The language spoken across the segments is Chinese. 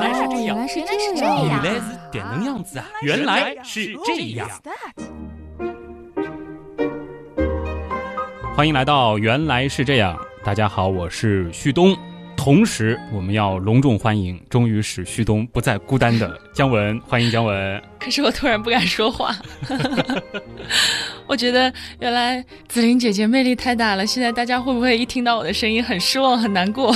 原来是这样，原来是这样，原来是这样子啊！原来是这样。欢迎来到《原来是这样》，大家好，我是旭东。同时，我们要隆重欢迎终于使旭东不再孤单的姜文，欢迎姜文。可是我突然不敢说话，我觉得原来紫菱姐姐魅力太大了，现在大家会不会一听到我的声音很失望、很难过？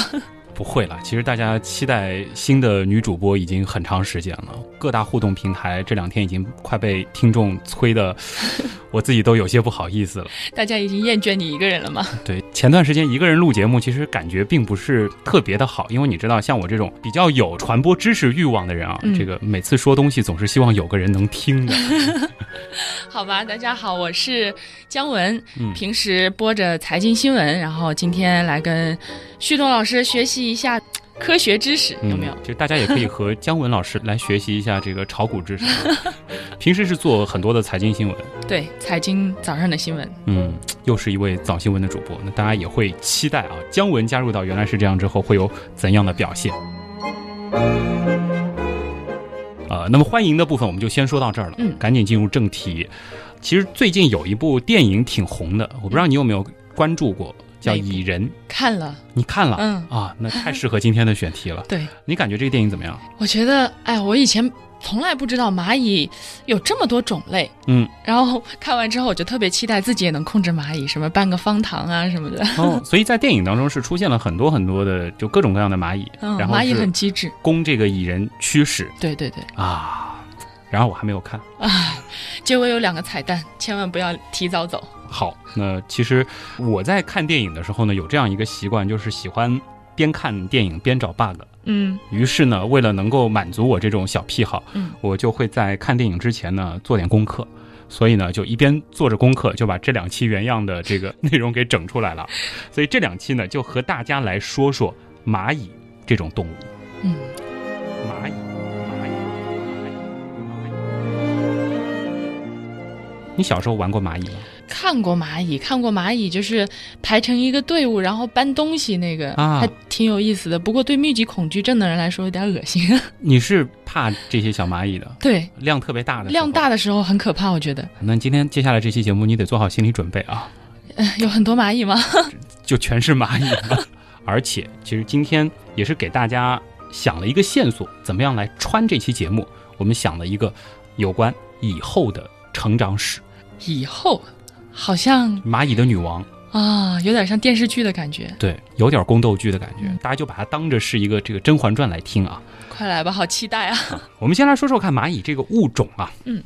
不会了，其实大家期待新的女主播已经很长时间了，各大互动平台这两天已经快被听众催的，我自己都有些不好意思了。大家已经厌倦你一个人了吗？对，前段时间一个人录节目，其实感觉并不是特别的好，因为你知道，像我这种比较有传播知识欲望的人啊，这个每次说东西总是希望有个人能听的。好吧，大家好，我是姜文，平时播着财经新闻，然后今天来跟旭东老师学习一下科学知识，有没有？就大家也可以和姜文老师来学习一下这个炒股知识。平时是做很多的财经新闻，对，财经早上的新闻。嗯，又是一位早新闻的主播，那大家也会期待啊，姜文加入到原来是这样之后会有怎样的表现？呃，那么欢迎的部分我们就先说到这儿了，嗯，赶紧进入正题。其实最近有一部电影挺红的，我不知道你有没有关注过，叫《蚁人》。看了，你看了？嗯啊，那太适合今天的选题了。对，你感觉这个电影怎么样？我觉得，哎，我以前从来不知道蚂蚁有这么多种类，嗯，然后看完之后，我就特别期待自己也能控制蚂蚁，什么搬个方糖啊什么的。哦，所以在电影当中是出现了很多很多的，就各种各样的蚂蚁，嗯，然后蚂蚁很机智，供这个蚁人驱使对对对。啊。然后我还没有看。啊，结尾有两个彩蛋，千万不要提早走。好，那其实我在看电影的时候呢，有这样一个习惯，就是喜欢边看电影边找 bug。嗯于是呢，为了能够满足我这种小癖好，嗯，我就会在看电影之前呢做点功课。所以呢，就一边做着功课，就把这两期原样的这个内容给整出来了。所以这两期呢，就和大家来说说蚂蚁这种动物。嗯，蚂蚁，蚂蚁，蚂蚁，蚂蚁。你小时候玩过蚂蚁吗？看过蚂蚁，看过蚂蚁，就是排成一个队伍，然后搬东西，那个啊还挺有意思的。不过对密集恐惧症的人来说有点恶心。你是怕这些小蚂蚁的，对，量特别大的量大。的时候很可怕，我觉得。那今天接下来这期节目，你得做好心理准备啊，呃 有很多蚂蚁吗？就全是蚂蚁了。而且，其实今天也是给大家想了一个线索，怎么样来穿这期节目？我们想了一个有关以后的成长史，以后好像蚂蚁的女王，啊，有点像电视剧的感觉。对，有点宫斗剧的感觉，嗯大家就把它当着是一个这个《甄嬛传》来听啊。快来吧，好期待啊！我们先来说说看蚂蚁这个物种啊。嗯。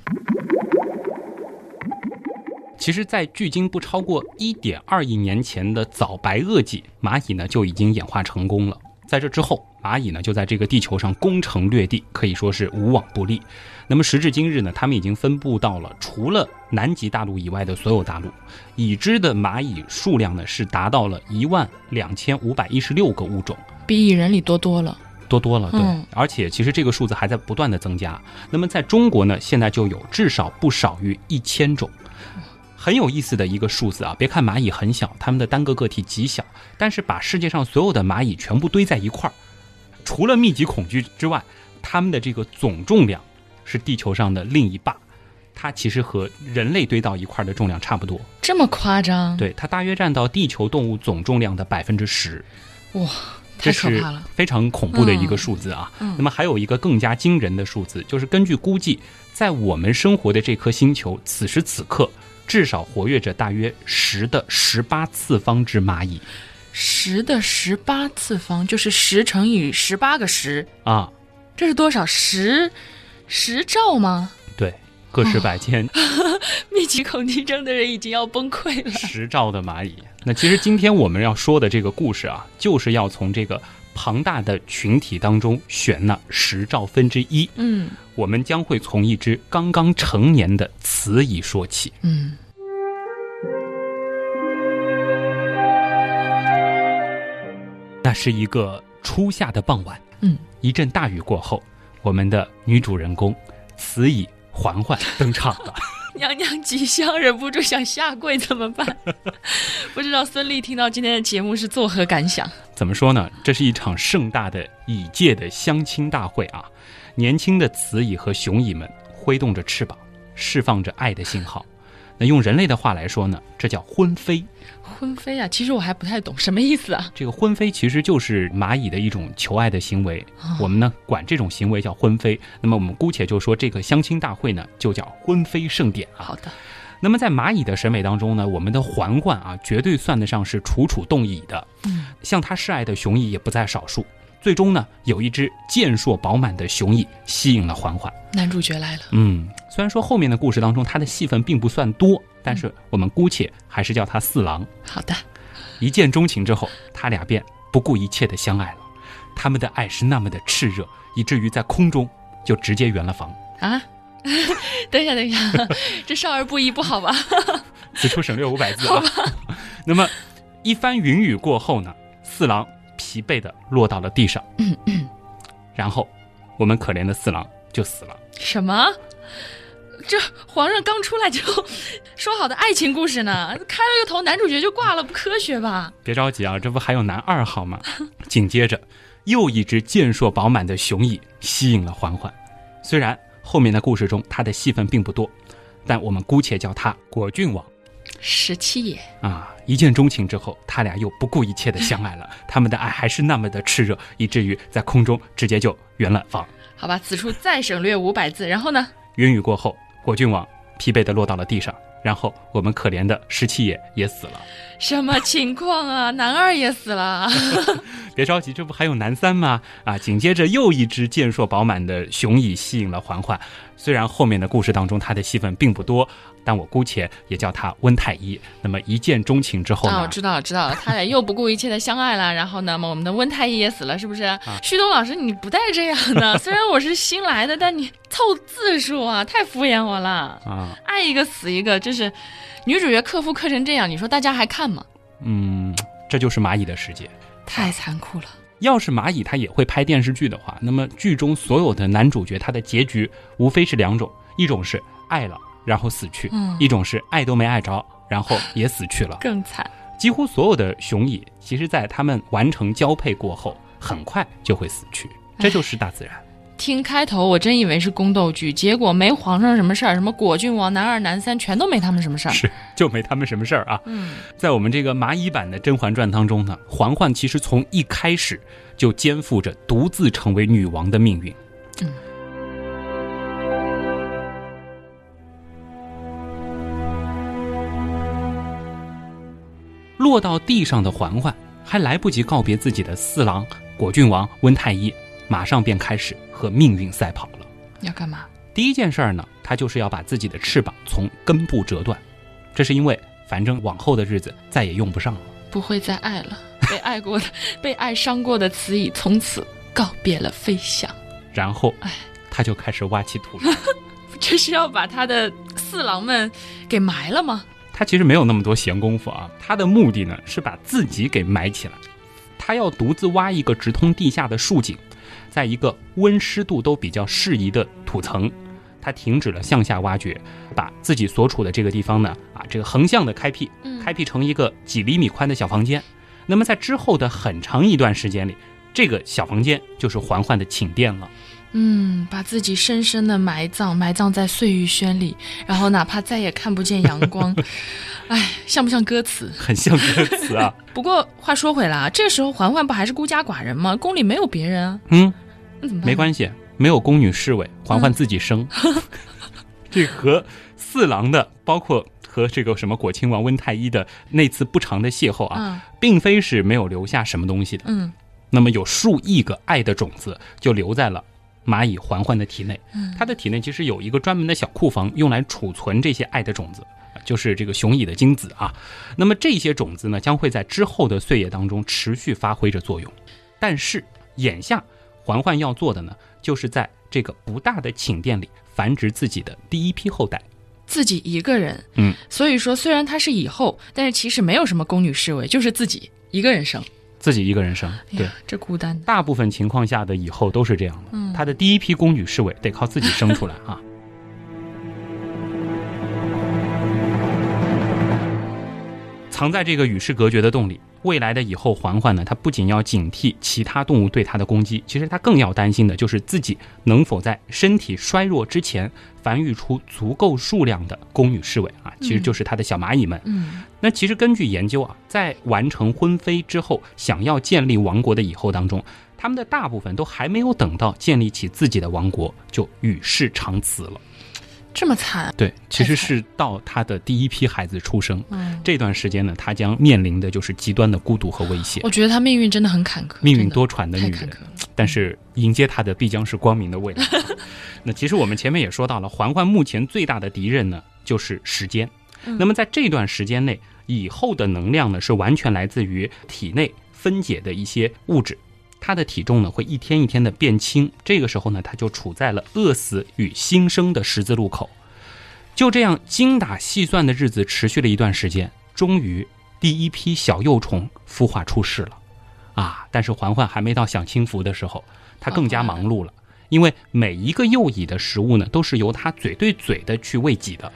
其实，在距今不超过一点二亿年前的早白垩纪，蚂蚁呢就已经演化成功了。在这之后，蚂蚁呢就在这个地球上攻城略地，可以说是无往不利。那么时至今日呢，它们已经分布到了除了南极大陆以外的所有大陆，已知的蚂蚁数量呢是达到了一万两千五百一十六个物种。比蚁人里多多了。多多了，对，嗯而且其实这个数字还在不断的增加。那么在中国呢，现在就有至少不少于一千种，很有意思的一个数字啊！别看蚂蚁很小，它们的单个个体极小，但是把世界上所有的蚂蚁全部堆在一块儿，除了密集恐惧之外，它们的这个总重量是地球上的另一霸。它其实和人类堆到一块儿的重量差不多，这么夸张？对，它大约占到地球动物总重量的百分之十。哇，这是太可怕了。非常恐怖的一个数字啊。嗯嗯那么还有一个更加惊人的数字，就是根据估计，在我们生活的这颗星球，此时此刻至少活跃着大约十的十八次方只蚂蚁十的十八次方就是十乘以十八个十，啊。这是多少？十十兆吗？对，个十百千，密集恐惧症的人已经要崩溃了。十兆的蚂蚁。那其实今天我们要说的这个故事啊，就是要从这个庞大的群体当中选那十兆分之一。嗯我们将会从一只刚刚成年的雌蚁说起。嗯，那是一个初夏的傍晚，嗯，一阵大雨过后，我们的女主人公雌蚁嬛嬛登场了。娘娘吉祥，忍不住想下跪怎么办？不知道孙俪听到今天的节目是作何感想？怎么说呢？这是一场盛大的蚁界的相亲大会啊！年轻的雌蚁和雄蚁们挥动着翅膀，释放着爱的信号。那用人类的话来说呢，这叫婚飞。婚飞啊，其实我还不太懂什么意思啊。这个婚飞其实就是蚂蚁的一种求爱的行为，我们呢管这种行为叫婚飞。那么我们姑且就说这个相亲大会呢，就叫婚飞盛典啊。好的。那么在蚂蚁的审美当中呢，我们的环环啊，绝对算得上是楚楚动蚁的。嗯，向他示爱的雄蚁也不在少数。最终呢，有一只健硕饱满的雄蚁吸引了环环。男主角来了。嗯，虽然说后面的故事当中他的戏份并不算多，但是我们姑且还是叫他四郎。好的。一见钟情之后，他俩便不顾一切的相爱了。他们的爱是那么的炽热，以至于在空中就直接圆了房。啊？等一下，等一下，这少儿不宜不好吧？此处省略五百字啊。那么，一番云雨过后呢，四郎疲惫的落到了地上，然后我们可怜的四郎就死了。什么？这皇上刚出来就说好的爱情故事呢？开了个头，男主角就挂了，不科学吧？别着急啊，这不还有男二号吗？紧接着，又一只健硕饱满的雄蚁吸引了环环，虽然。后面的故事中，他的戏份并不多，但我们姑且叫他果郡王，十七爷啊！一见钟情之后，他俩又不顾一切的相爱了。他们的爱还是那么的炽热，以至于在空中直接就圆了房。好吧，此处再省略五百字。然后呢？云雨过后，果郡王疲惫的落到了地上。然后我们可怜的十七爷也死了，什么情况啊？男二也死了，别着急，这不还有男三吗？啊，紧接着又一只健硕饱满的雄蚁吸引了嬛嬛，虽然后面的故事当中他的戏份并不多。但我姑且也叫他温太医。那么一见钟情之后呢？我知道了，知道了，他俩又不顾一切的相爱了。然后呢，我们的温太医也死了，是不是？旭东老师，你不带这样的。虽然我是新来的，但你凑字数啊，太敷衍我了啊！爱一个死一个，真是女主角克夫克成这样，你说大家还看吗？嗯，这就是蚂蚁的世界，太残酷了。要是蚂蚁它也会拍电视剧的话，那么剧中所有的男主角他的结局无非是两种：一种是爱了。然后死去，一种是爱都没爱着，然后也死去了，更惨。几乎所有的雄蚁，其实，在它们完成交配过后，很快就会死去，这就是大自然。听开头，我真以为是宫斗剧，结果没皇上什么事儿，什么果郡王男二男三，全都没他们什么事儿，是就没他们什么事儿啊。嗯，在我们这个蚂蚁版的《甄嬛传》当中呢，嬛嬛其实从一开始就肩负着独自成为女王的命运。嗯。落到地上的嬛嬛还来不及告别自己的四郎果郡王温太医，马上便开始和命运赛跑了。要干嘛？第一件事儿呢，他就是要把自己的翅膀从根部折断。这是因为，反正往后的日子再也用不上了，不会再爱了。被爱过的、被爱伤过的雌蚁从此告别了飞翔。然后，哎，他就开始挖起土来。这是要把他的四郎们给埋了吗？他其实没有那么多闲工夫啊，他的目的呢是把自己给埋起来。他要独自挖一个直通地下的竖井，在一个温湿度都比较适宜的土层，它停止了向下挖掘，把自己所处的这个地方呢，啊，这个横向的开辟，开辟成一个几厘米宽的小房间。那么在之后的很长一段时间里，这个小房间就是嬛嬛的寝殿了。嗯，把自己深深的埋葬，埋葬在碎玉轩里，然后哪怕再也看不见阳光，哎，像不像歌词？很像歌词啊。不过话说回来啊，这时候嬛嬛不还是孤家寡人吗？宫里没有别人啊。嗯？没关系，没有宫女侍卫，嬛嬛自己生。这和四郎的，包括和这个什么果亲王温太医的那次不长的邂逅啊，并非是没有留下什么东西的。嗯，那么有数亿个爱的种子就留在了。蚂蚁嬛嬛的体内，它的体内其实有一个专门的小库房，用来储存这些爱的种子，就是这个雄蚁的精子啊。那么这些种子呢，将会在之后的岁月当中持续发挥着作用。但是眼下，嬛嬛要做的呢，就是在这个不大的寝殿里繁殖自己的第一批后代，自己一个人。嗯，所以说虽然她是以后，但是其实没有什么宫女侍卫，就是自己一个人生。自己一个人生，对，这孤单。大部分情况下的以后都是这样的。嗯，他的第一批宫女侍卫得靠自己生出来啊。藏在这个与世隔绝的洞里。未来的以后，环环呢，它不仅要警惕其他动物对它的攻击，其实它更要担心的就是自己能否在身体衰弱之前繁育出足够数量的公女侍卫啊，其实就是它的小蚂蚁们。嗯，那其实根据研究啊，在完成婚飞之后，想要建立王国的蚁后当中，他们的大部分都还没有等到建立起自己的王国，就与世长辞了。这么惨？对，其实是到他的第一批孩子出生这段时间呢，他将面临的就是极端的孤独和危险。我觉得他命运真的很坎坷，命运多舛的女人。但是迎接他的必将是光明的未来。那其实我们前面也说到了，环环目前最大的敌人呢就是时间。那么在这段时间内，以后的能量呢是完全来自于体内分解的一些物质。它的体重呢会一天一天的变轻，这个时候呢，它就处在了饿死与新生的十字路口。就这样精打细算的日子持续了一段时间，终于第一批小幼虫孵化出世了。啊！但是环环还没到享清福的时候，它更加忙碌了，因为每一个幼蚁的食物呢，都是由它嘴对嘴的去喂给的。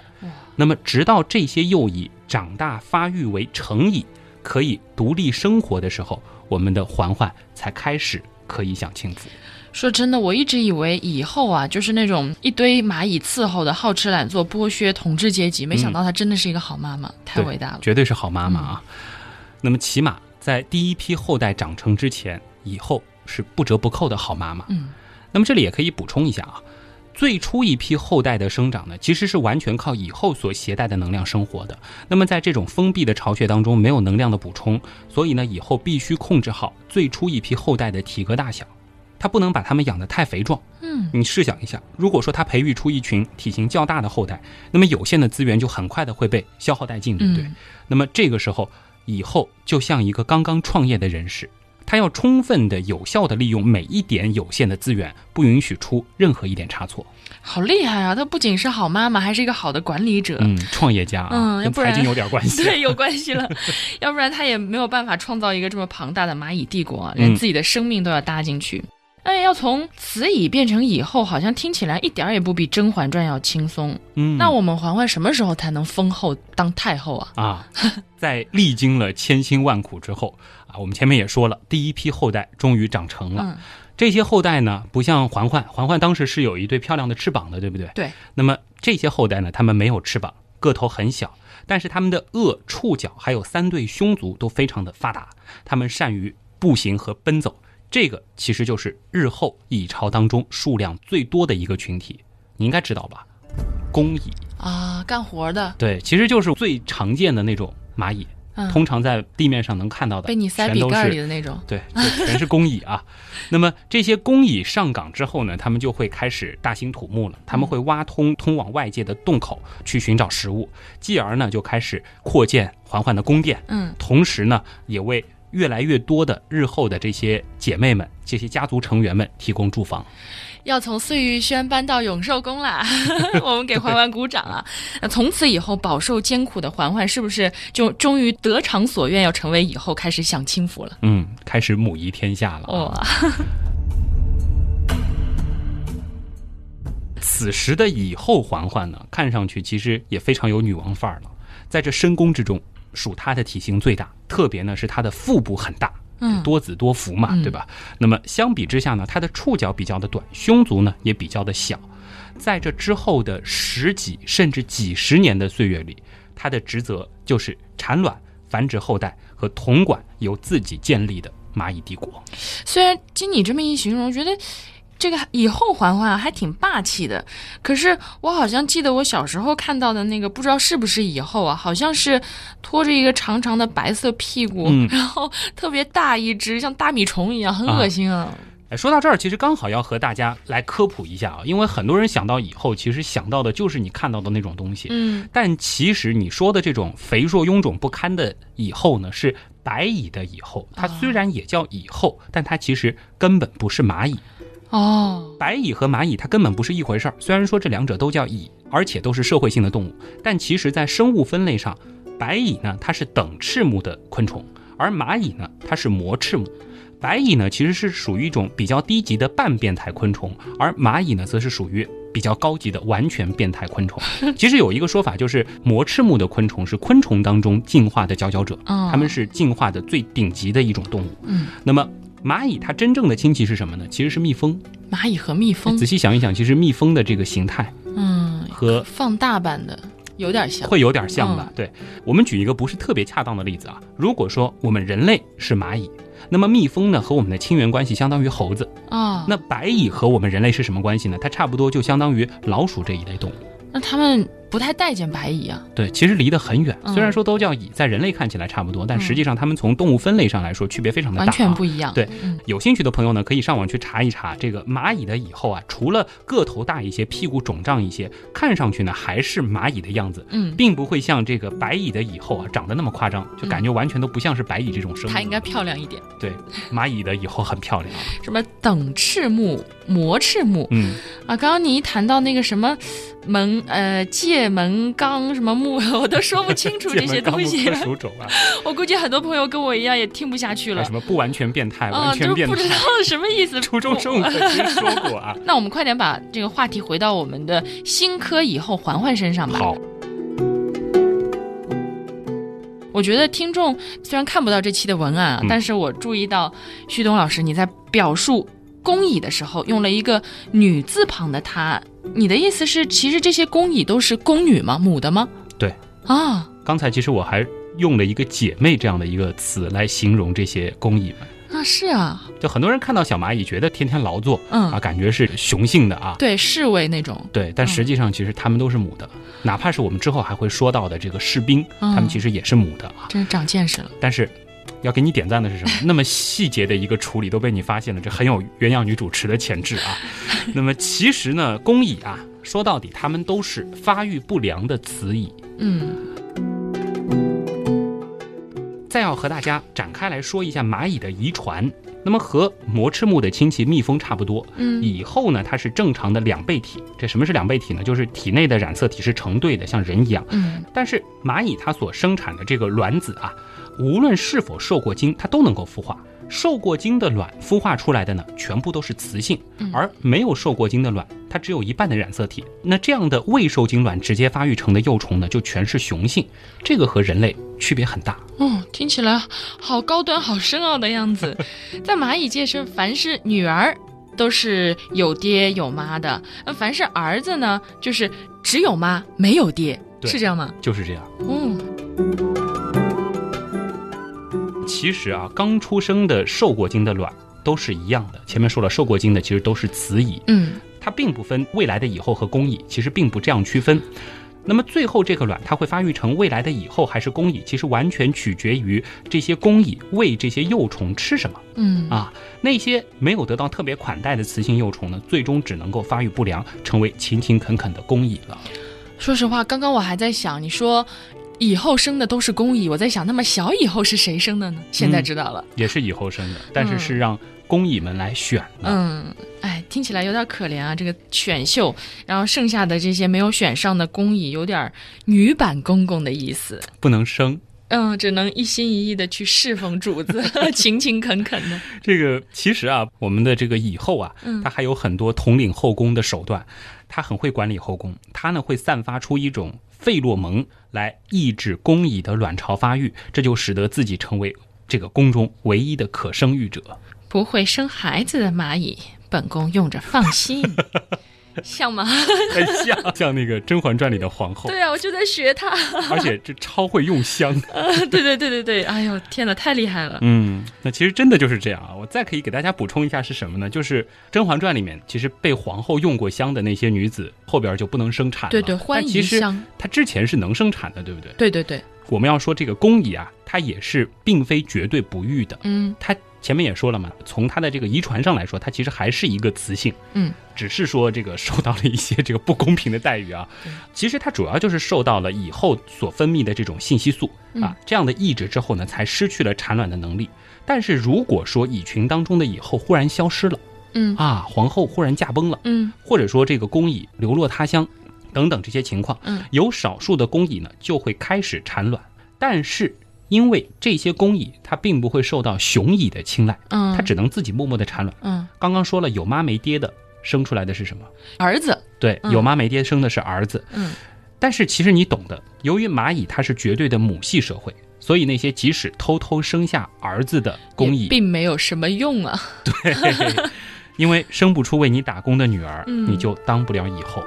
那么，直到这些幼蚁长大发育为成蚁，可以独立生活的时候。我们的环环才开始可以享清福。说真的，我一直以为以后啊，就是那种一堆蚂蚁伺候的好吃懒做、剥削统治阶级。没想到她真的是一个好妈妈，太伟大了，绝对是好妈妈啊。那么，起码在第一批后代长成之前，以后是不折不扣的好妈妈。嗯，那么这里也可以补充一下啊。最初一批后代的生长呢，其实是完全靠以后所携带的能量生活的。那么在这种封闭的巢穴当中，没有能量的补充，所以呢，以后必须控制好最初一批后代的体格大小，它不能把它们养得太肥壮。嗯，你试想一下，如果说它培育出一群体型较大的后代，那么有限的资源就很快的会被消耗殆尽，对不对？那么这个时候，以后就像一个刚刚创业的人士。他要充分的、有效的利用每一点有限的资源，不允许出任何一点差错。好厉害啊！她不仅是好妈妈，还是一个好的管理者，嗯，创业家，嗯，跟财经有点关系，对，有关系了。要不然她也没有办法创造一个这么庞大的蚂蚁帝国，连自己的生命都要搭进去。哎，要从此蚁变成蚁后，好像听起来一点也不比《甄嬛传》要轻松。嗯，那我们嬛嬛什么时候才能封后当太后啊？啊，在历经了千辛万苦之后。啊，我们前面也说了，第一批后代终于长成了。这些后代呢，不像环环，环环当时是有一对漂亮的翅膀的，对不对？对。那么这些后代呢，他们没有翅膀，个头很小，但是他们的颚、触角还有三对胸足都非常的发达，他们善于步行和奔走。这个其实就是日后蚁巢当中数量最多的一个群体，你应该知道吧？工蚁啊，干活的。对，其实就是最常见的那种蚂蚁。通常在地面上能看到的，被你塞笔盖里的那种，对，全是工蚁啊。那么这些工蚁上岗之后呢，他们就会开始大兴土木了。他们会挖通通往外界的洞口去寻找食物，继而呢就开始扩建缓缓的宫殿。嗯，同时呢也为越来越多的日后的这些姐妹们、这些家族成员们提供住房。要从碎玉轩搬到永寿宫啦，我们给嬛嬛鼓掌啊！那从此以后饱受艰苦的嬛嬛，是不是就终于得偿所愿，要成为以后开始享清福了？嗯，开始母仪天下了。哇！此时的以后嬛嬛呢，看上去其实也非常有女王范儿了。在这深宫之中，属她的体型最大，特别呢是她的腹部很大。多子多福嘛，对吧？那么相比之下呢，它的触角比较的短，胸足呢也比较的小。在这之后的十几甚至几十年的岁月里，它的职责就是产卵、繁殖后代和统管由自己建立的蚂蚁帝国。虽然经你这么一形容，觉得。这个以后环环还挺霸气的，可是我好像记得我小时候看到的那个，不知道是不是以后啊？好像是拖着一个长长的白色屁股，然后特别大一只，像大米虫一样，很恶心啊！哎，说到这儿，其实刚好要和大家来科普一下啊，因为很多人想到以后，其实想到的就是你看到的那种东西。嗯，但其实你说的这种肥硕臃肿不堪的以后呢，是白蚁的蚁后，它虽然也叫蚁后，但它其实根本不是蚂蚁。哦，白蚁和蚂蚁它根本不是一回事儿。虽然说这两者都叫蚁，而且都是社会性的动物，但其实，在生物分类上，白蚁呢它是等翅目的昆虫，而蚂蚁呢它是膜翅目。白蚁呢其实是属于一种比较低级的半变态昆虫，而蚂蚁呢则是属于比较高级的完全变态昆虫。其实有一个说法，就是膜翅目的昆虫是昆虫当中进化的佼佼者，它们是进化的最顶级的一种动物。嗯，那么蚂蚁它真正的亲戚是什么呢？其实是蜜蜂。蚂蚁和蜜蜂，仔细想一想，其实蜜蜂的这个形态，嗯，和放大版的有点像，会有点像吧？对，我们举一个不是特别恰当的例子啊，如果说我们人类是蚂蚁。那么蜜蜂呢，和我们的亲缘关系相当于猴子啊。那白蚁和我们人类是什么关系呢？它差不多就相当于老鼠这一类动物。那它们。不太待见白蚁啊，对，其实离得很远。虽然说都叫蚁，在人类看起来差不多，但实际上它们从动物分类上来说区别非常的大，完全不一样。对，有兴趣的朋友呢，可以上网去查一查这个蚂蚁的蚁后啊，除了个头大一些、屁股肿胀一些，看上去呢还是蚂蚁的样子，嗯，并不会像这个白蚁的蚁后啊长得那么夸张，就感觉完全都不像是白蚁这种生物。它应该漂亮一点。对，蚂蚁的蚁后很漂亮。什么等翅目、膜翅目？嗯，啊，刚刚你一谈到那个什么。门呃界门纲什么木 我都说不清楚 这些东西。属种啊！我估计很多朋友跟我一样也听不下去了。什么不完全变态？完全变态？不知道什么意思。初中生物课听说过啊。那我们快点把这个话题回到我们的新科以后环环身上吧。好。我觉得听众虽然看不到这期的文案啊，但是我注意到旭东老师你在表述。工蚁的时候用了一个女字旁的她，你的意思是其实这些工蚁都是宫女吗？母的吗？对。啊，刚才其实我还用了一个姐妹这样的一个词来形容这些工蚁们。啊，是啊，就很多人看到小蚂蚁觉得天天劳作，嗯。啊，感觉是雄性的啊，对，侍卫那种，对，但实际上其实它们都是母的，哪怕是我们之后还会说到的这个士兵，他们其实也是母的啊，真是长见识了，但是。要给你点赞的是什么？那么细节的一个处理都被你发现了，这很有鸳鸯女主持的潜质啊。那么其实呢，工蚁啊，说到底，它们都是发育不良的雌蚁。嗯。再要和大家展开来说一下蚂蚁的遗传，那么和膜翅目的亲戚蜜蜂差不多。嗯。蚁后呢，它是正常的两倍体。这什么是两倍体呢？就是体内的染色体是成对的，像人一样。嗯。但是蚂蚁它所生产的这个卵子啊。无论是否受过精，它都能够孵化。受过精的卵孵化出来的呢，全部都是雌性；而没有受过精的卵，它只有一半的染色体。那这样的未受精卵直接发育成的幼虫呢，就全是雄性。这个和人类区别很大。嗯，听起来好高端、好深奥的样子。在蚂蚁界是，凡是女儿都是有爹有妈的；那凡是儿子呢，就是只有妈没有爹，是这样吗？就是这样。嗯。其实啊，刚出生的受过精的卵都是一样的。前面说了，受过精的其实都是雌蚁，嗯，它并不分未来的蚁后和公蚁，其实并不这样区分。那么最后这个卵它会发育成未来的蚁后还是公蚁，其实完全取决于这些公蚁喂这些幼虫吃什么。嗯啊，那些没有得到特别款待的雌性幼虫呢，最终只能够发育不良，成为勤勤恳恳的公蚁了。说实话，刚刚我还在想，你说。以后生的都是公蚁，我在想，那么小以后是谁生的呢？现在知道了，也是以后生的，但是是让公蚁们来选的。嗯，哎，听起来有点可怜啊，这个选秀，然后剩下的这些没有选上的公蚁，有点女版公公的意思，不能生。嗯，只能一心一意的去侍奉主子，勤勤恳恳的。这个其实啊，我们的这个蚁后啊，他还有很多统领后宫的手段，他很会管理后宫，他呢会散发出一种。费洛蒙来抑制工蚁的卵巢发育，这就使得自己成为这个宫中唯一的可生育者。不会生孩子的蚂蚁，本宫用着放心。像吗？很像，像那个《甄嬛传》里的皇后。对啊，我就在学她。而且这超会用香。对对对对对，哎呦天哪，太厉害了。嗯，那其实真的就是这样啊。我再可以给大家补充一下是什么呢？就是《甄嬛传》里面，其实被皇后用过香的那些女子，后边就不能生产了。对对，欢宜香。她之前是能生产的，对不对？对对对。我们要说这个宫仪啊，它也是并非绝对不育的。嗯，它。前面也说了嘛，从它的这个遗传上来说，它其实还是一个雌性，嗯，只是说这个受到了一些这个不公平的待遇啊。其实它主要就是受到了以后所分泌的这种信息素啊这样的抑制之后呢，才失去了产卵的能力。但是如果说蚁群当中的蚁后忽然消失了，嗯啊，皇后忽然驾崩了，嗯，或者说这个工蚁流落他乡，等等这些情况，嗯，有少数的工蚁呢就会开始产卵，但是。因为这些工蚁它并不会受到雄蚁的青睐，嗯，它只能自己默默的产卵，嗯，刚刚说了有妈没爹的生出来的是什么？儿子。对，有妈没爹生的是儿子。嗯。但是其实你懂的，由于蚂蚁它是绝对的母系社会，所以那些即使偷偷生下儿子的工蚁，并没有什么用啊。对，因为生不出为你打工的女儿，你就当不了蚁后。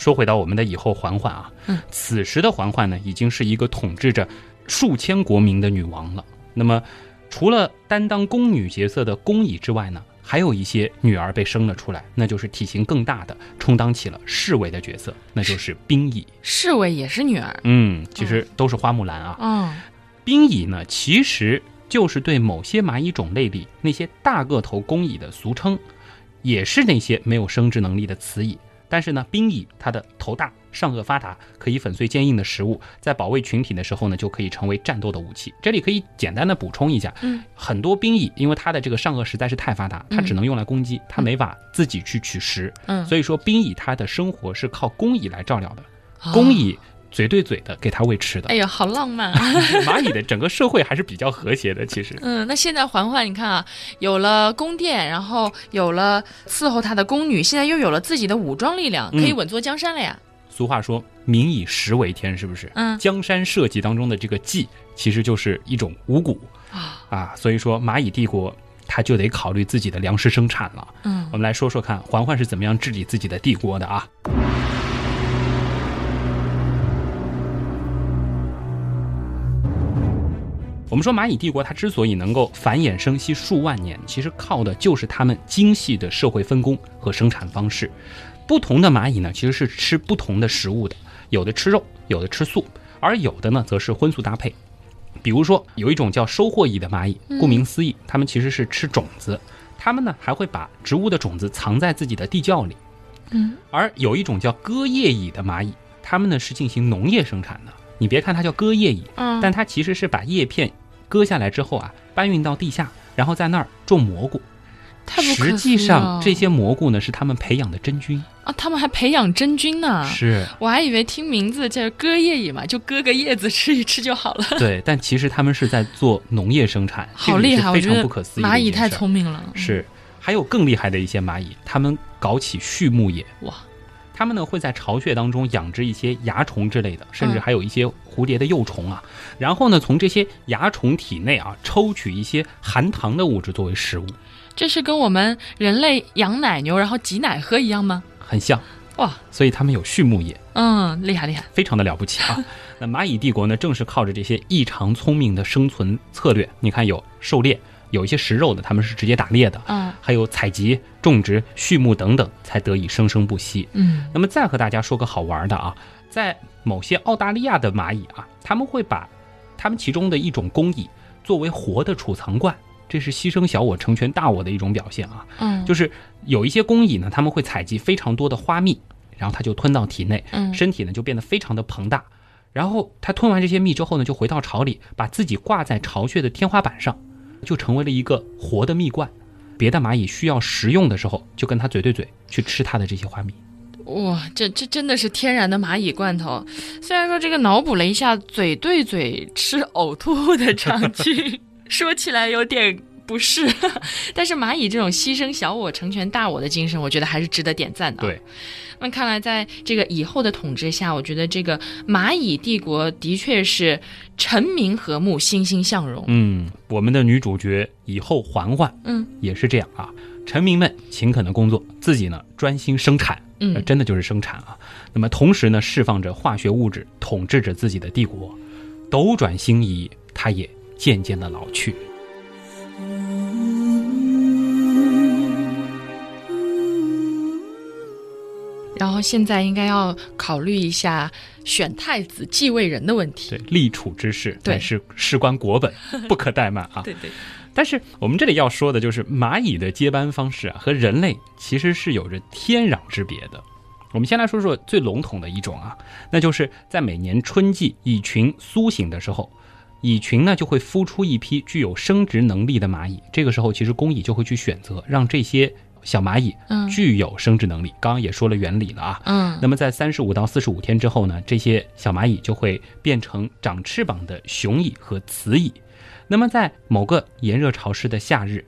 说回到我们的以后嬛嬛啊，此时的嬛嬛呢，已经是一个统治着数千国民的女王了。那么，除了担当宫女角色的宫蚁之外呢，还有一些女儿被生了出来，那就是体型更大的，充当起了侍卫的角色，那就是兵蚁。侍卫也是女儿？嗯，其实都是花木兰啊。嗯，兵蚁呢，其实就是对某些蚂蚁种类里那些大个头工蚁的俗称，也是那些没有生殖能力的雌蚁。但是呢，兵蚁它的头大，上颚发达，可以粉碎坚硬的食物，在保卫群体的时候呢，就可以成为战斗的武器。这里可以简单的补充一下，嗯，很多兵蚁因为它的这个上颚实在是太发达，它只能用来攻击，它没法自己去取食，嗯，所以说兵蚁它的生活是靠工蚁来照料的，工蚁。嘴对嘴的给他喂吃的，哎呀，好浪漫！蚂蚁的整个社会还是比较和谐的，其实。嗯，那现在嬛嬛，你看啊，有了宫殿，然后有了伺候他的宫女，现在又有了自己的武装力量，可以稳坐江山了呀。俗话说“民以食为天”，是不是？嗯。江山社稷当中的这个稷，其实就是一种五谷啊啊，所以说蚂蚁帝国它就得考虑自己的粮食生产了。嗯，我们来说说看，嬛嬛是怎么样治理自己的帝国的啊？我们说蚂蚁帝国它之所以能够繁衍生息数万年，其实靠的就是它们精细的社会分工和生产方式。不同的蚂蚁呢，其实是吃不同的食物的，有的吃肉，有的吃素，而有的呢则是荤素搭配。比如说有一种叫收获蚁的蚂蚁，顾名思义，它们其实是吃种子，它们呢还会把植物的种子藏在自己的地窖里。嗯，而有一种叫割叶蚁的蚂蚁，它们呢是进行农业生产的。你别看它叫割叶蚁，嗯，但它其实是把叶片割下来之后啊，搬运到地下，然后在那儿种蘑菇。实际上，这些蘑菇呢是他们培养的真菌啊，他们还培养真菌呢。是，我还以为听名字叫割叶蚁嘛，就割个叶子吃一吃就好了。对，但其实他们是在做农业生产，好厉害，非常不可思议。蚂蚁太聪明了。是，还有更厉害的一些蚂蚁，他们搞起畜牧业。哇！他们呢会在巢穴当中养殖一些蚜虫之类的，甚至还有一些蝴蝶的幼虫啊。然后呢，从这些蚜虫体内啊抽取一些含糖的物质作为食物。这是跟我们人类养奶牛然后挤奶喝一样吗？很像哇！所以他们有畜牧业，嗯，厉害厉害，非常的了不起啊。那蚂蚁帝国呢，正是靠着这些异常聪明的生存策略，你看有狩猎。有一些食肉的，他们是直接打猎的，嗯，还有采集、种植、畜牧等等，才得以生生不息。嗯，那么再和大家说个好玩的啊，在某些澳大利亚的蚂蚁啊，他们会把他们其中的一种工蚁作为活的储藏罐，这是牺牲小我成全大我的一种表现啊。嗯，就是有一些工蚁呢，他们会采集非常多的花蜜，然后它就吞到体内，嗯，身体呢就变得非常的庞大，然后它吞完这些蜜之后呢，就回到巢里，把自己挂在巢穴的天花板上。就成为了一个活的蜜罐，别的蚂蚁需要食用的时候，就跟它嘴对嘴去吃它的这些花蜜。哇，这这真的是天然的蚂蚁罐头。虽然说这个脑补了一下嘴对嘴吃呕吐的场景，说起来有点不适，但是蚂蚁这种牺牲小我成全大我的精神，我觉得还是值得点赞的。对。那看来，在这个以后的统治下，我觉得这个蚂蚁帝国的确是臣民和睦、欣欣向荣。嗯，我们的女主角以后嬛嬛，嗯，也是这样啊。臣民们勤恳的工作，自己呢专心生产，嗯，真的就是生产啊。那么同时呢，释放着化学物质，统治着自己的帝国。斗转星移，它也渐渐的老去。然后现在应该要考虑一下选太子继位人的问题。对，立储之事，对，是事关国本，不可怠慢啊。对对。但是我们这里要说的就是蚂蚁的接班方式啊，和人类其实是有着天壤之别的。我们先来说说最笼统的一种啊，那就是在每年春季蚁群苏醒的时候，蚁群呢就会孵出一批具有生殖能力的蚂蚁。这个时候，其实工蚁就会去选择让这些。小蚂蚁具有生殖能力，刚刚也说了原理了啊。嗯，那么在三十五到四十五天之后呢，这些小蚂蚁就会变成长翅膀的雄蚁和雌蚁。那么在某个炎热潮湿的夏日，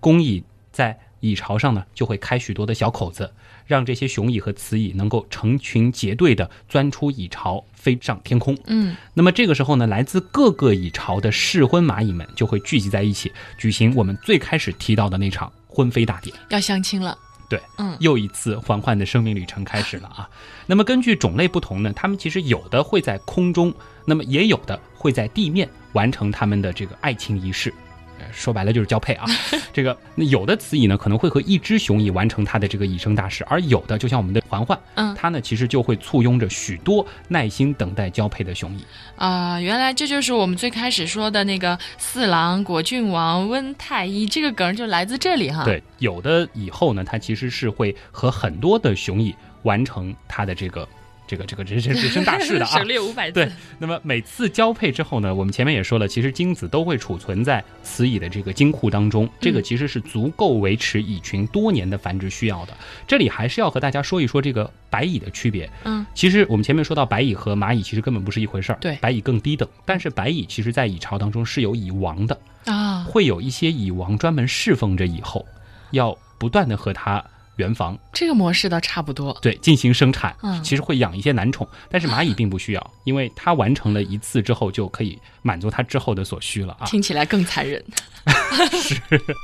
工蚁在蚁巢上呢就会开许多的小口子，让这些雄蚁和雌蚁能够成群结队的钻出蚁巢，飞上天空。嗯，那么这个时候呢，来自各个蚁巢的适婚蚂蚁们就会聚集在一起，举行我们最开始提到的那场婚飞大典，要相亲了。对，嗯，又一次缓缓的生命旅程开始了啊。那么根据种类不同呢，它们其实有的会在空中，那么也有的会在地面完成他们的这个爱情仪式。说白了就是交配啊，这个那有的雌蚁呢可能会和一只雄蚁完成它的这个蚁生大事，而有的就像我们的环环，嗯，它呢其实就会簇拥着许多耐心等待交配的雄蚁啊。原来这就是我们最开始说的那个四郎、果郡王、温太医，这个梗就来自这里哈。对，有的以后呢，它其实是会和很多的雄蚁完成它的这个。这个这个人生人生大事的啊，省略五百字。对，那么每次交配之后呢，我们前面也说了，其实精子都会储存在雌蚁的这个精库当中，这个其实是足够维持蚁群多年的繁殖需要的。这里还是要和大家说一说这个白蚁的区别。嗯，其实我们前面说到白蚁和蚂蚁其实根本不是一回事儿。对，白蚁更低等，但是白蚁其实在蚁巢当中是有蚁王的啊，会有一些蚁王专门侍奉着蚁后，要不断的和它。圆房这个模式倒差不多，对，进行生产，嗯，其实会养一些男宠，但是蚂蚁并不需要，因为它完成了一次之后就可以满足它之后的所需了啊。听起来更残忍。是。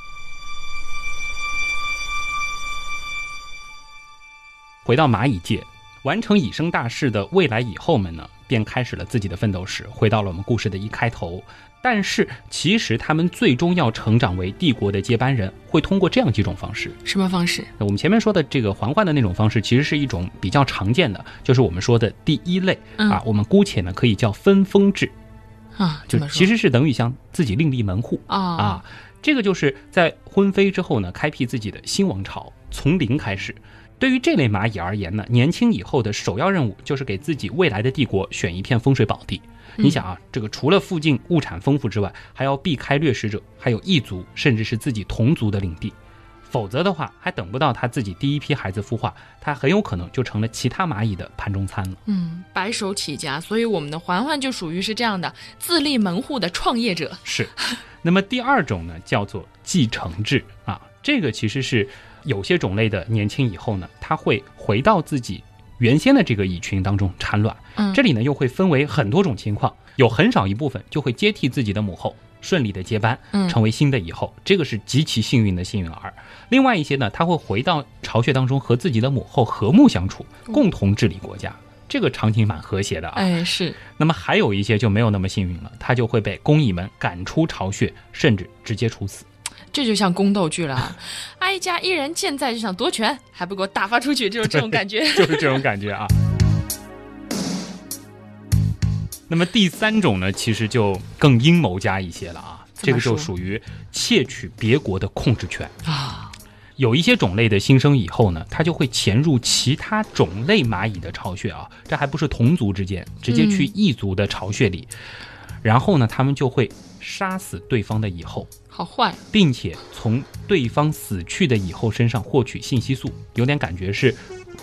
回到蚂蚁界，完成蚁生大事的未来蚁后们呢，便开始了自己的奋斗史，回到了我们故事的一开头。但是，其实他们最终要成长为帝国的接班人，会通过这样几种方式。什么方式？我们前面说的这个嬛嬛的那种方式，其实是一种比较常见的，就是我们说的第一类啊。我们姑且呢可以叫分封制啊，就其实是等于像自己另立门户啊啊。这个就是在婚飞之后呢，开辟自己的新王朝，从零开始。对于这类蚂蚁而言呢，年轻以后的首要任务就是给自己未来的帝国选一片风水宝地。你想啊，这个除了附近物产丰富之外，还要避开掠食者，还有异族，甚至是自己同族的领地，否则的话，还等不到他自己第一批孩子孵化，他很有可能就成了其他蚂蚁的盘中餐了。嗯，白手起家，所以我们的环环就属于是这样的自立门户的创业者。是，那么第二种呢，叫做继承制啊，这个其实是有些种类的年轻以后呢，它会回到自己。原先的这个蚁群当中产卵，嗯，这里呢又会分为很多种情况，有很少一部分就会接替自己的母后，顺利的接班，嗯，成为新的蚁后，这个是极其幸运的幸运儿。另外一些呢，他会回到巢穴当中和自己的母后和睦相处，共同治理国家，这个场景蛮和谐的啊。哎，是。那么还有一些就没有那么幸运了，他就会被工蚁们赶出巢穴，甚至直接处死。这就像宫斗剧了，哀家一人健在就想夺权，还不给我打发出去，就是这种感觉，就是这种感觉啊。那么第三种呢，其实就更阴谋家一些了啊，这个就属于窃取别国的控制权。啊。有一些种类的新生以后呢，它就会潜入其他种类蚂蚁的巢穴啊，这还不是同族之间，直接去异族的巢穴里，然后呢，他们就会杀死对方的蚁后。好坏，并且从对方死去的蚁后身上获取信息素，有点感觉是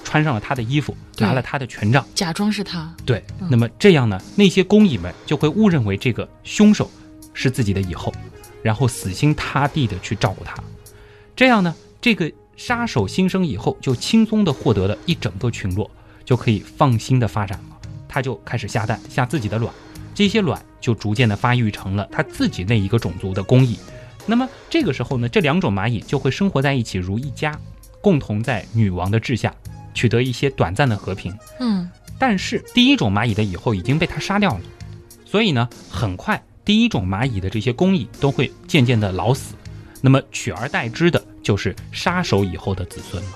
穿上了他的衣服，拿了他的权杖，假装是他。对，那么这样呢，那些工蚁们就会误认为这个凶手是自己的蚁后，然后死心塌地的去照顾他。这样呢，这个杀手新生以后就轻松的获得了一整个群落，就可以放心的发展了。他就开始下蛋，下自己的卵，这些卵就逐渐的发育成了他自己那一个种族的工蚁。那么这个时候呢，这两种蚂蚁就会生活在一起如一家，共同在女王的治下取得一些短暂的和平。嗯，但是第一种蚂蚁的蚁后已经被他杀掉了，所以呢，很快第一种蚂蚁的这些工蚁都会渐渐的老死，那么取而代之的就是杀手蚁后的子孙了。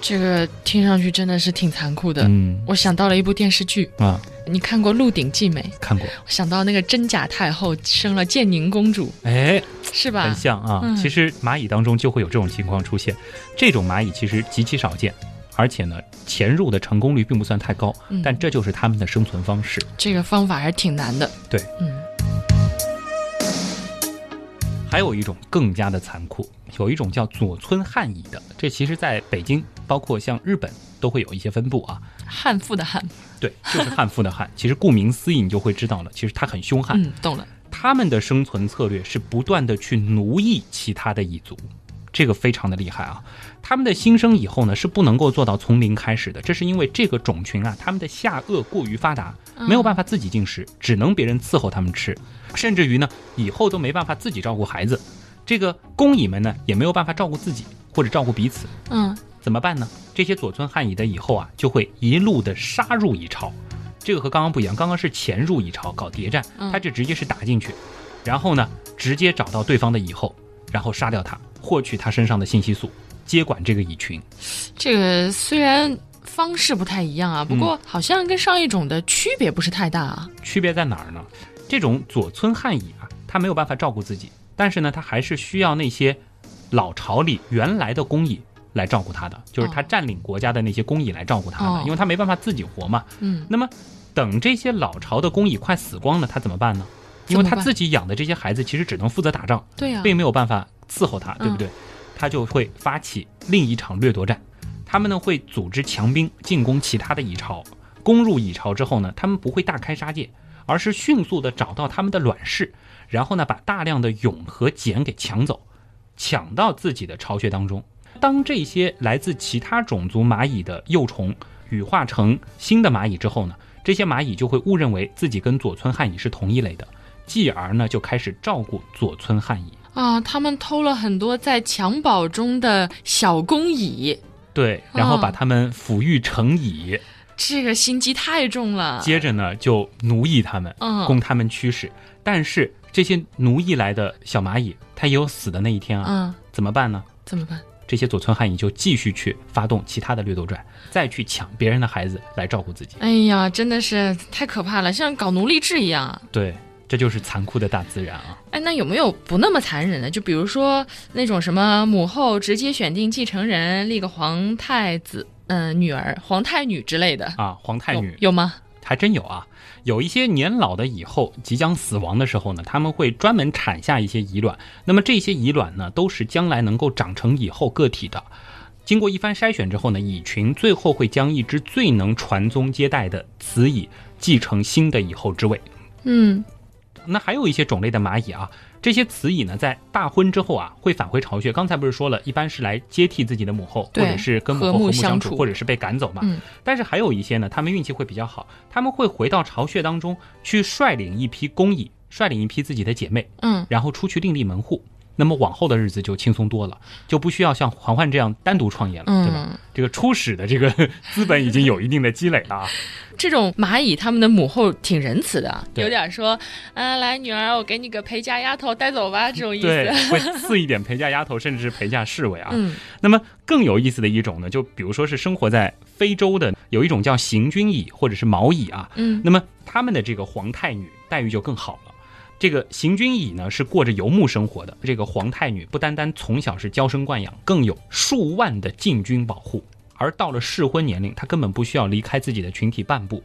这个听上去真的是挺残酷的。嗯，我想到了一部电视剧啊，你看过《鹿鼎记》没？看过。我想到那个真假太后生了建宁公主，哎，是吧？很像啊。其实蚂蚁当中就会有这种情况出现，这种蚂蚁其实极其少见，而且呢，潜入的成功率并不算太高，但这就是它们的生存方式。这个方法还是挺难的。对，嗯。还有一种更加的残酷，有一种叫左村汉蚁的，这其实在北京，包括像日本都会有一些分布啊。悍妇的悍，对，就是悍妇的悍。其实顾名思义，你就会知道了，其实它很凶悍。嗯，懂了。他们的生存策略是不断的去奴役其他的蚁族，这个非常的厉害啊。他们的新生以后呢，是不能够做到从零开始的，这是因为这个种群啊，他们的下颚过于发达，没有办法自己进食，只能别人伺候他们吃，甚至于呢，以后都没办法自己照顾孩子。这个工蚁们呢，也没有办法照顾自己或者照顾彼此。嗯，怎么办呢？这些左村汉蚁的以后啊，就会一路的杀入蚁巢。这个和刚刚不一样，刚刚是潜入蚁巢搞谍战，他这直接是打进去，然后呢，直接找到对方的蚁后，然后杀掉它，获取它身上的信息素，接管这个蚁群。这个虽然方式不太一样啊，不过好像跟上一种的区别不是太大啊。区别在哪儿呢？这种左村汉蚁啊，它没有办法照顾自己。但是呢，他还是需要那些老巢里原来的工蚁来照顾他的，就是他占领国家的那些工蚁来照顾他的，因为他没办法自己活嘛。嗯。那么，等这些老巢的工蚁快死光了，他怎么办呢？因为他自己养的这些孩子其实只能负责打仗，对呀，并没有办法伺候他，对不对？他就会发起另一场掠夺战。他们呢会组织强兵进攻其他的蚁巢，攻入蚁巢之后呢，他们不会大开杀戒，而是迅速的找到他们的卵室。然后呢，把大量的蛹和茧给抢走，抢到自己的巢穴当中。当这些来自其他种族蚂蚁的幼虫羽化成新的蚂蚁之后呢，这些蚂蚁就会误认为自己跟左村汉蚁是同一类的，继而呢就开始照顾左村汉蚁啊。他们偷了很多在襁褓中的小公蚁，对，然后把它们抚育成蚁，这个心机太重了。接着呢，就奴役他们，嗯，供他们驱使，但是。这些奴役来的小蚂蚁，它也有死的那一天啊！嗯，怎么办呢？怎么办？这些左村汉蚁就继续去发动其他的掠夺战，再去抢别人的孩子来照顾自己。哎呀，真的是太可怕了，像搞奴隶制一样。对，这就是残酷的大自然啊！哎，那有没有不那么残忍的？就比如说那种什么母后直接选定继承人，立个皇太子，嗯，女儿皇太女之类的啊？皇太女有吗？还真有啊。有一些年老的蚁后即将死亡的时候呢，他们会专门产下一些蚁卵。那么这些蚁卵呢，都是将来能够长成蚁后个体的。经过一番筛选之后呢，蚁群最后会将一只最能传宗接代的雌蚁继承新的蚁后之位。嗯，那还有一些种类的蚂蚁啊。这些雌蚁呢，在大婚之后啊，会返回巢穴。刚才不是说了，一般是来接替自己的母后，或者是跟母后和睦相处，或者是被赶走嘛。嗯。但是还有一些呢，他们运气会比较好，他们会回到巢穴当中去率领一批公蚁，率领一批自己的姐妹，嗯，然后出去另立门户。那么往后的日子就轻松多了，就不需要像环环这样单独创业了，对吧？这个初始的这个 资本已经有一定的积累了啊。这种蚂蚁，他们的母后挺仁慈的，有点说，啊，来女儿，我给你个陪嫁丫头带走吧，这种意思。对，会 赐一点陪嫁丫头，甚至是陪嫁侍卫啊。嗯。那么更有意思的一种呢，就比如说是生活在非洲的，有一种叫行军蚁或者是毛蚁啊。嗯。那么他们的这个皇太女待遇就更好了。这个行军蚁呢是过着游牧生活的，这个皇太女不单单从小是娇生惯养，更有数万的禁军保护。而到了适婚年龄，她根本不需要离开自己的群体半步，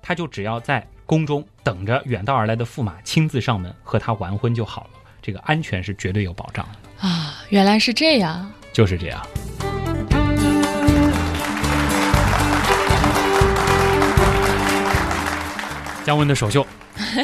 她就只要在宫中等着远道而来的驸马亲自上门和她完婚就好了。这个安全是绝对有保障的啊！原来是这样，就是这样。姜文的首秀。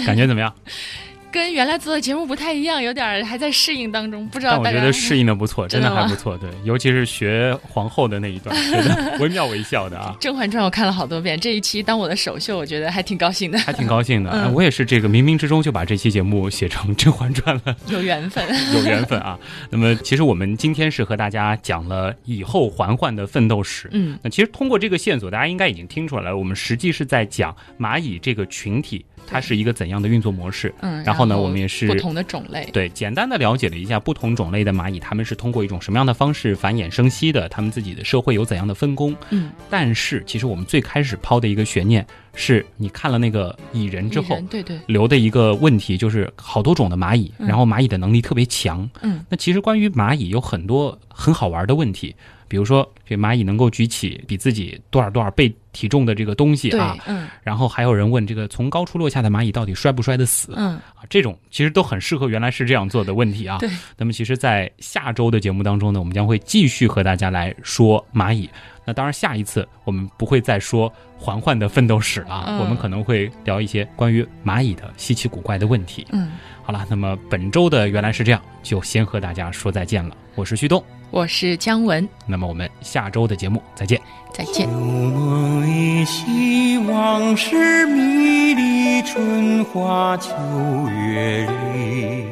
感觉怎么样？跟原来做的节目不太一样，有点还在适应当中，不知道。但我觉得适应的不错，真的还不错。对，尤其是学皇后的那一段，觉得 惟妙惟肖的啊。《甄嬛传》我看了好多遍，这一期当我的首秀，我觉得还挺高兴的。还挺高兴的，我也是这个冥冥之中就把这期节目写成《甄嬛传》了。有缘分，有缘分啊！那么，其实我们今天是和大家讲了以后嬛嬛的奋斗史。嗯，那其实通过这个线索，大家应该已经听出来了，我们实际是在讲蚂蚁这个群体。它是一个怎样的运作模式？嗯，然后呢，我们也是不同的种类，对，简单的了解了一下不同种类的蚂蚁，它们是通过一种什么样的方式繁衍生息的？它们自己的社会有怎样的分工？嗯，但是其实我们最开始抛的一个悬念是，你看了那个蚁人之后，对对，留的一个问题就是好多种的蚂蚁，然后蚂蚁的能力特别强。嗯，那其实关于蚂蚁有很多很好玩的问题。比如说，这蚂蚁能够举起比自己多少多少倍体重的这个东西啊，嗯，然后还有人问这个从高处落下的蚂蚁到底摔不摔得死？嗯，啊，这种其实都很适合原来是这样做的问题啊。对。那么，其实，在下周的节目当中呢，我们将会继续和大家来说蚂蚁。那当然，下一次我们不会再说环环的奋斗史了，我们可能会聊一些关于蚂蚁的稀奇古怪的问题。嗯，好了，那么本周的原来是这样，就先和大家说再见了。我是旭东。我是姜文。那么我们下周的节目再见。再见。旧梦依稀，往事迷离，春花秋月里。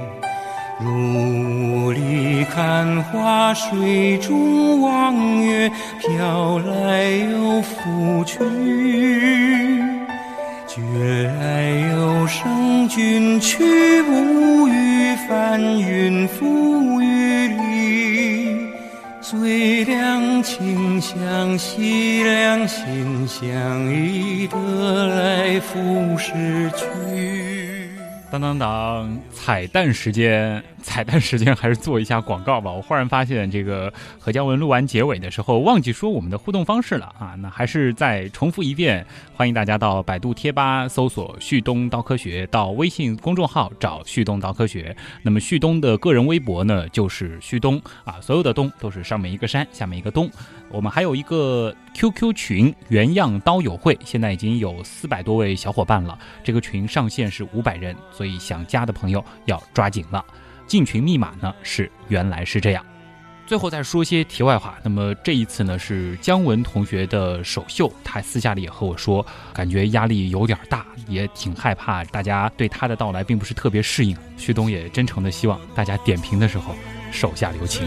雾里看花，水中望月，飘来又浮去。觉来有声君去，无语翻云覆雨里。虽两情相惜，两心相依，得来复失去。当当当，彩蛋时间。彩蛋时间还是做一下广告吧。我忽然发现，这个何嘉文录完结尾的时候忘记说我们的互动方式了啊！那还是再重复一遍，欢迎大家到百度贴吧搜索“旭东刀科学”，到微信公众号找“旭东刀科学”。那么旭东的个人微博呢，就是旭东啊，所有的“东”都是上面一个山，下面一个东。我们还有一个 QQ 群“原样刀友会”，现在已经有四百多位小伙伴了。这个群上限是五百人，所以想加的朋友要抓紧了。进群密码呢是原来是这样，最后再说些题外话。那么这一次呢是姜文同学的首秀，他私下里也和我说，感觉压力有点大，也挺害怕大家对他的到来并不是特别适应。旭东也真诚的希望大家点评的时候手下留情。